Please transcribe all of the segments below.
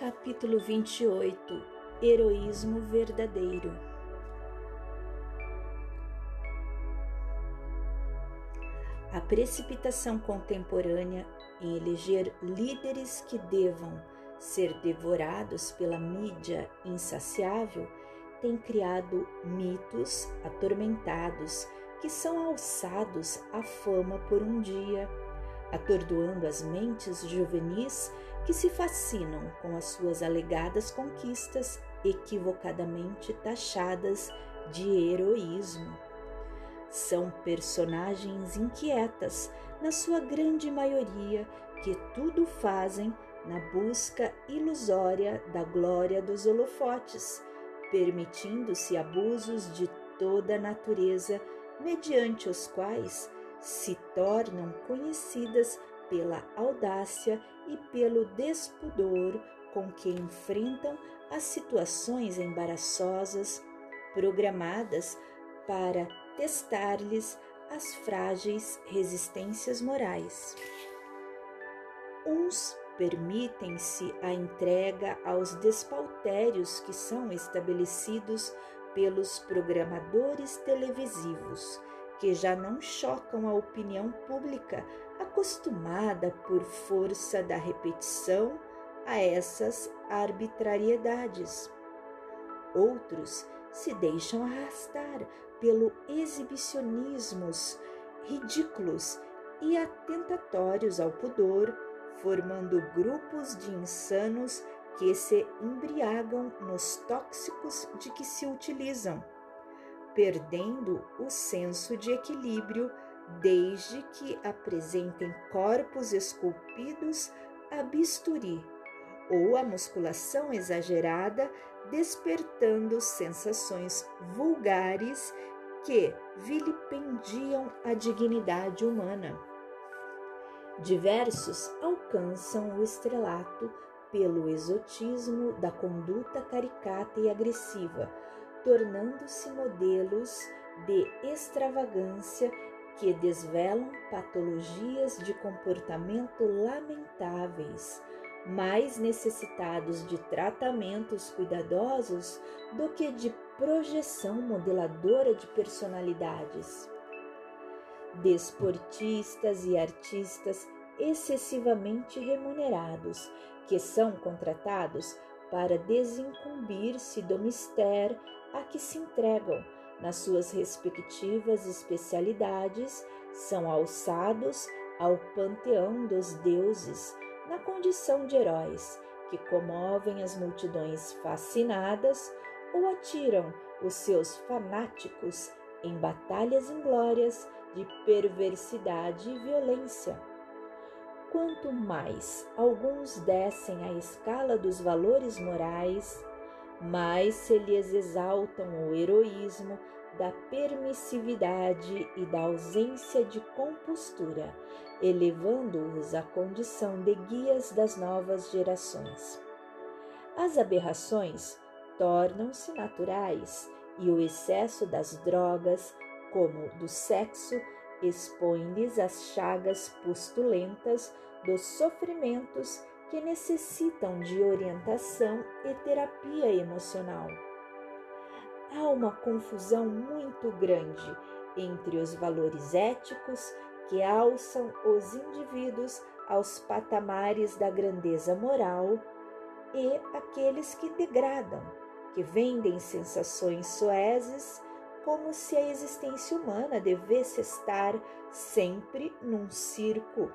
Capítulo 28 Heroísmo Verdadeiro. A precipitação contemporânea em eleger líderes que devam ser devorados pela mídia insaciável tem criado mitos atormentados que são alçados à fama por um dia, atordoando as mentes juvenis que se fascinam com as suas alegadas conquistas equivocadamente taxadas de heroísmo. São personagens inquietas, na sua grande maioria, que tudo fazem na busca ilusória da glória dos holofotes, permitindo-se abusos de toda a natureza, mediante os quais se tornam conhecidas pela audácia e pelo despudor com que enfrentam as situações embaraçosas programadas para testar-lhes as frágeis resistências morais. Uns permitem-se a entrega aos despautérios que são estabelecidos pelos programadores televisivos, que já não chocam a opinião pública acostumada por força da repetição a essas arbitrariedades. Outros se deixam arrastar pelo exibicionismos ridículos e atentatórios ao pudor formando grupos de insanos que se embriagam nos tóxicos de que se utilizam, perdendo o senso de equilíbrio desde que apresentem corpos esculpidos a bisturi ou a musculação exagerada, despertando sensações vulgares que vilipendiam a dignidade humana. Diversos alcançam o estrelato pelo exotismo da conduta caricata e agressiva, tornando-se modelos de extravagância que desvelam patologias de comportamento lamentáveis, mais necessitados de tratamentos cuidadosos do que de projeção modeladora de personalidades. Desportistas e artistas excessivamente remunerados, que são contratados para desincumbir-se do mistério a que se entregam nas suas respectivas especialidades, são alçados ao panteão dos deuses na condição de heróis que comovem as multidões fascinadas ou atiram os seus fanáticos em batalhas inglórias de perversidade e violência. Quanto mais alguns descem a escala dos valores morais, mais se lhes exaltam o heroísmo da permissividade e da ausência de compostura, elevando-os à condição de guias das novas gerações. As aberrações tornam-se naturais e o excesso das drogas, como do sexo, expõe-lhes as chagas pustulentas dos sofrimentos que necessitam de orientação e terapia emocional. Há uma confusão muito grande entre os valores éticos que alçam os indivíduos aos patamares da grandeza moral e aqueles que degradam, que vendem sensações soezes como se a existência humana devesse estar sempre num circo,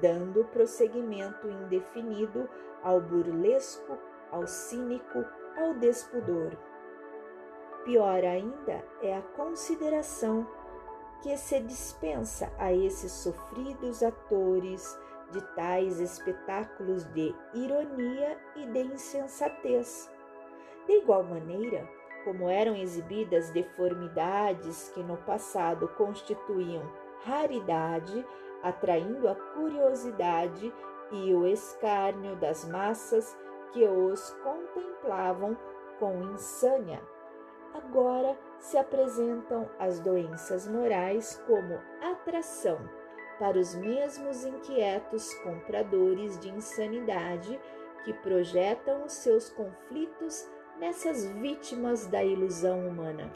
dando prosseguimento indefinido ao burlesco, ao cínico, ao despudor. Pior ainda é a consideração que se dispensa a esses sofridos atores de tais espetáculos de ironia e de insensatez. De igual maneira, como eram exibidas deformidades que no passado constituíam raridade, atraindo a curiosidade e o escárnio das massas que os contemplavam com insânia. Agora se apresentam as doenças morais como atração para os mesmos inquietos compradores de insanidade que projetam os seus conflitos nessas vítimas da ilusão humana.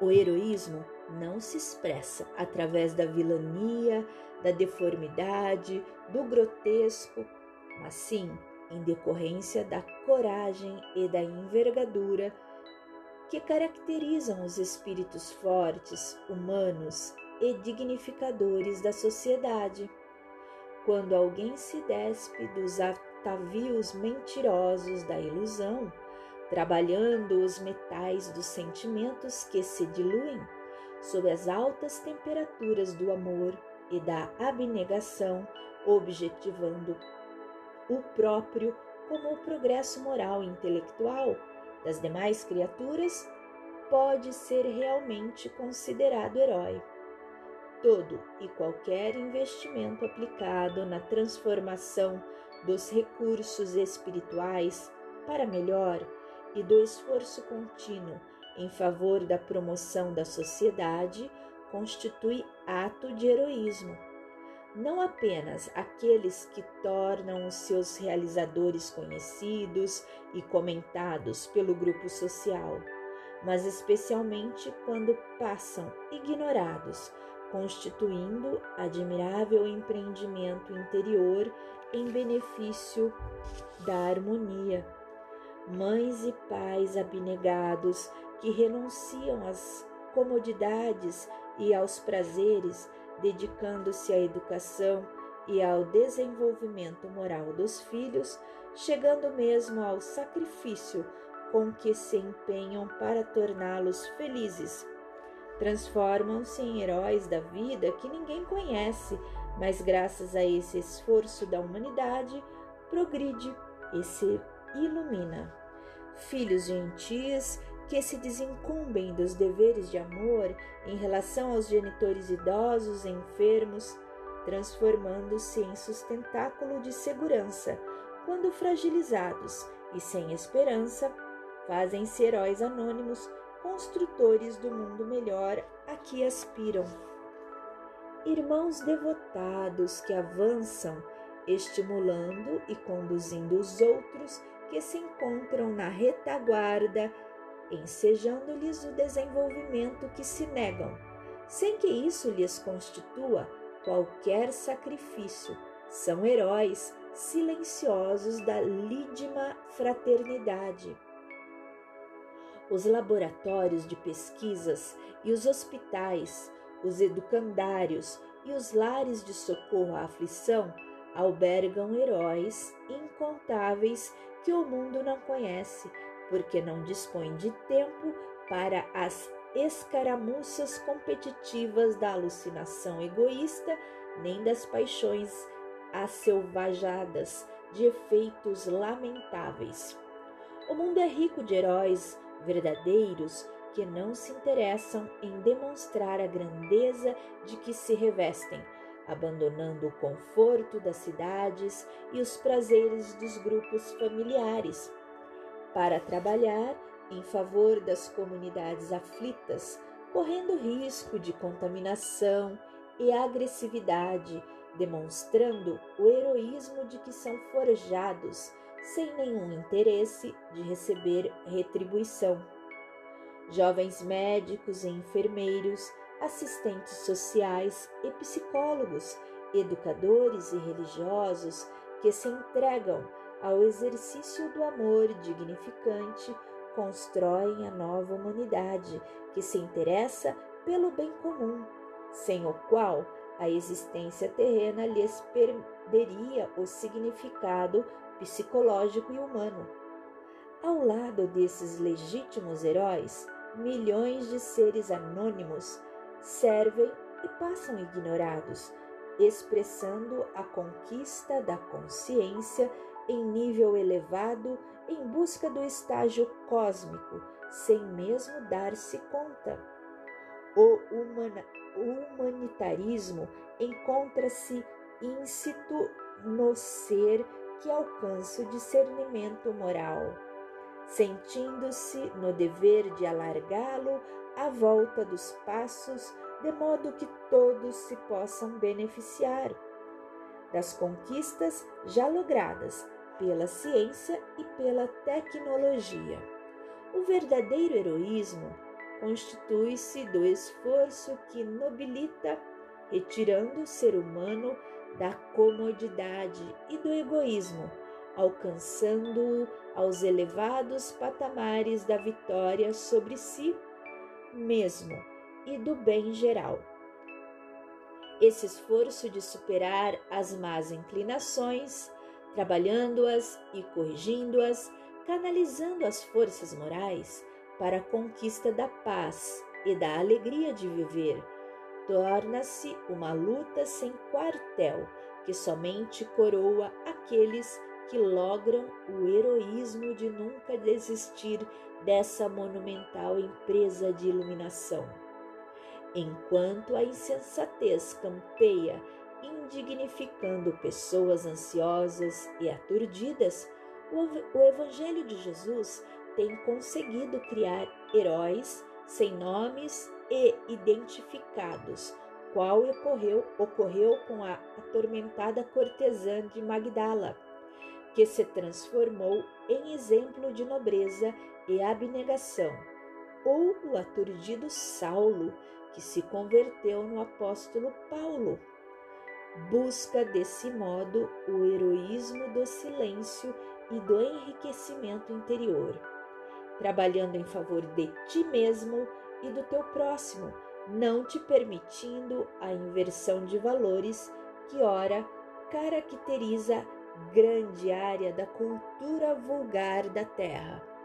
O heroísmo não se expressa através da vilania, da deformidade, do grotesco, mas sim em decorrência da coragem e da envergadura que caracterizam os espíritos fortes, humanos e dignificadores da sociedade. Quando alguém se despe dos atavios mentirosos da ilusão, trabalhando os metais dos sentimentos que se diluem sob as altas temperaturas do amor e da abnegação, objetivando o próprio como o progresso moral e intelectual das demais criaturas, pode ser realmente considerado herói. Todo e qualquer investimento aplicado na transformação dos recursos espirituais para melhor e do esforço contínuo em favor da promoção da sociedade constitui ato de heroísmo. Não apenas aqueles que tornam os seus realizadores conhecidos e comentados pelo grupo social, mas especialmente quando passam ignorados, constituindo admirável empreendimento interior em benefício da harmonia. Mães e pais abnegados que renunciam às comodidades e aos prazeres, dedicando-se à educação e ao desenvolvimento moral dos filhos, chegando mesmo ao sacrifício com que se empenham para torná-los felizes. Transformam-se em heróis da vida que ninguém conhece, mas graças a esse esforço da humanidade, progride e se ilumina. Filhos gentis que se desincumbem dos deveres de amor em relação aos genitores idosos e enfermos, transformando-se em sustentáculo de segurança quando fragilizados e sem esperança, fazem-se heróis anônimos, construtores do mundo melhor a que aspiram. Irmãos devotados que avançam, estimulando e conduzindo os outros que se encontram na retaguarda ensejando-lhes o desenvolvimento que se negam, sem que isso lhes constitua qualquer sacrifício. São heróis silenciosos da lídima fraternidade. Os laboratórios de pesquisas e os hospitais, os educandários e os lares de socorro à aflição albergam heróis incontáveis que o mundo não conhece porque não dispõe de tempo para as escaramuças competitivas da alucinação egoísta, nem das paixões asselvajadas de efeitos lamentáveis. O mundo é rico de heróis verdadeiros que não se interessam em demonstrar a grandeza de que se revestem, abandonando o conforto das cidades e os prazeres dos grupos familiares para trabalhar em favor das comunidades aflitas, correndo risco de contaminação e agressividade, demonstrando o heroísmo de que são forjados sem nenhum interesse de receber retribuição. Jovens médicos e enfermeiros, assistentes sociais e psicólogos, educadores e religiosos que se entregam ao exercício do amor dignificante, constroem a nova humanidade que se interessa pelo bem comum, sem o qual a existência terrena lhes perderia o significado psicológico e humano. Ao lado desses legítimos heróis, milhões de seres anônimos servem e passam ignorados, expressando a conquista da consciência em nível elevado em busca do estágio cósmico, sem mesmo dar-se conta. O humanitarismo encontra-se íncito no ser que alcança o discernimento moral, sentindo-se no dever de alargá-lo à volta dos passos, de modo que todos se possam beneficiar das conquistas já logradas pela ciência e pela tecnologia. O verdadeiro heroísmo constitui-se do esforço que nobilita, retirando o ser humano da comodidade e do egoísmo, alcançando-o aos elevados patamares da vitória sobre si mesmo e do bem geral. Esse esforço de superar as más inclinações, trabalhando-as e corrigindo-as, canalizando as forças morais para a conquista da paz e da alegria de viver, torna-se uma luta sem quartel que somente coroa aqueles que logram o heroísmo de nunca desistir dessa monumental empresa de iluminação. Enquanto a insensatez campeia, indignificando pessoas ansiosas e aturdidas, o Evangelho de Jesus tem conseguido criar heróis sem nomes e identificados, qual ocorreu, ocorreu com a atormentada cortesã de Magdala, que se transformou em exemplo de nobreza e abnegação, ou o aturdido Saulo, que se converteu no apóstolo Paulo. Busca desse modo o heroísmo do silêncio e do enriquecimento interior, trabalhando em favor de ti mesmo e do teu próximo, não te permitindo a inversão de valores que ora caracteriza grande área da cultura vulgar da terra.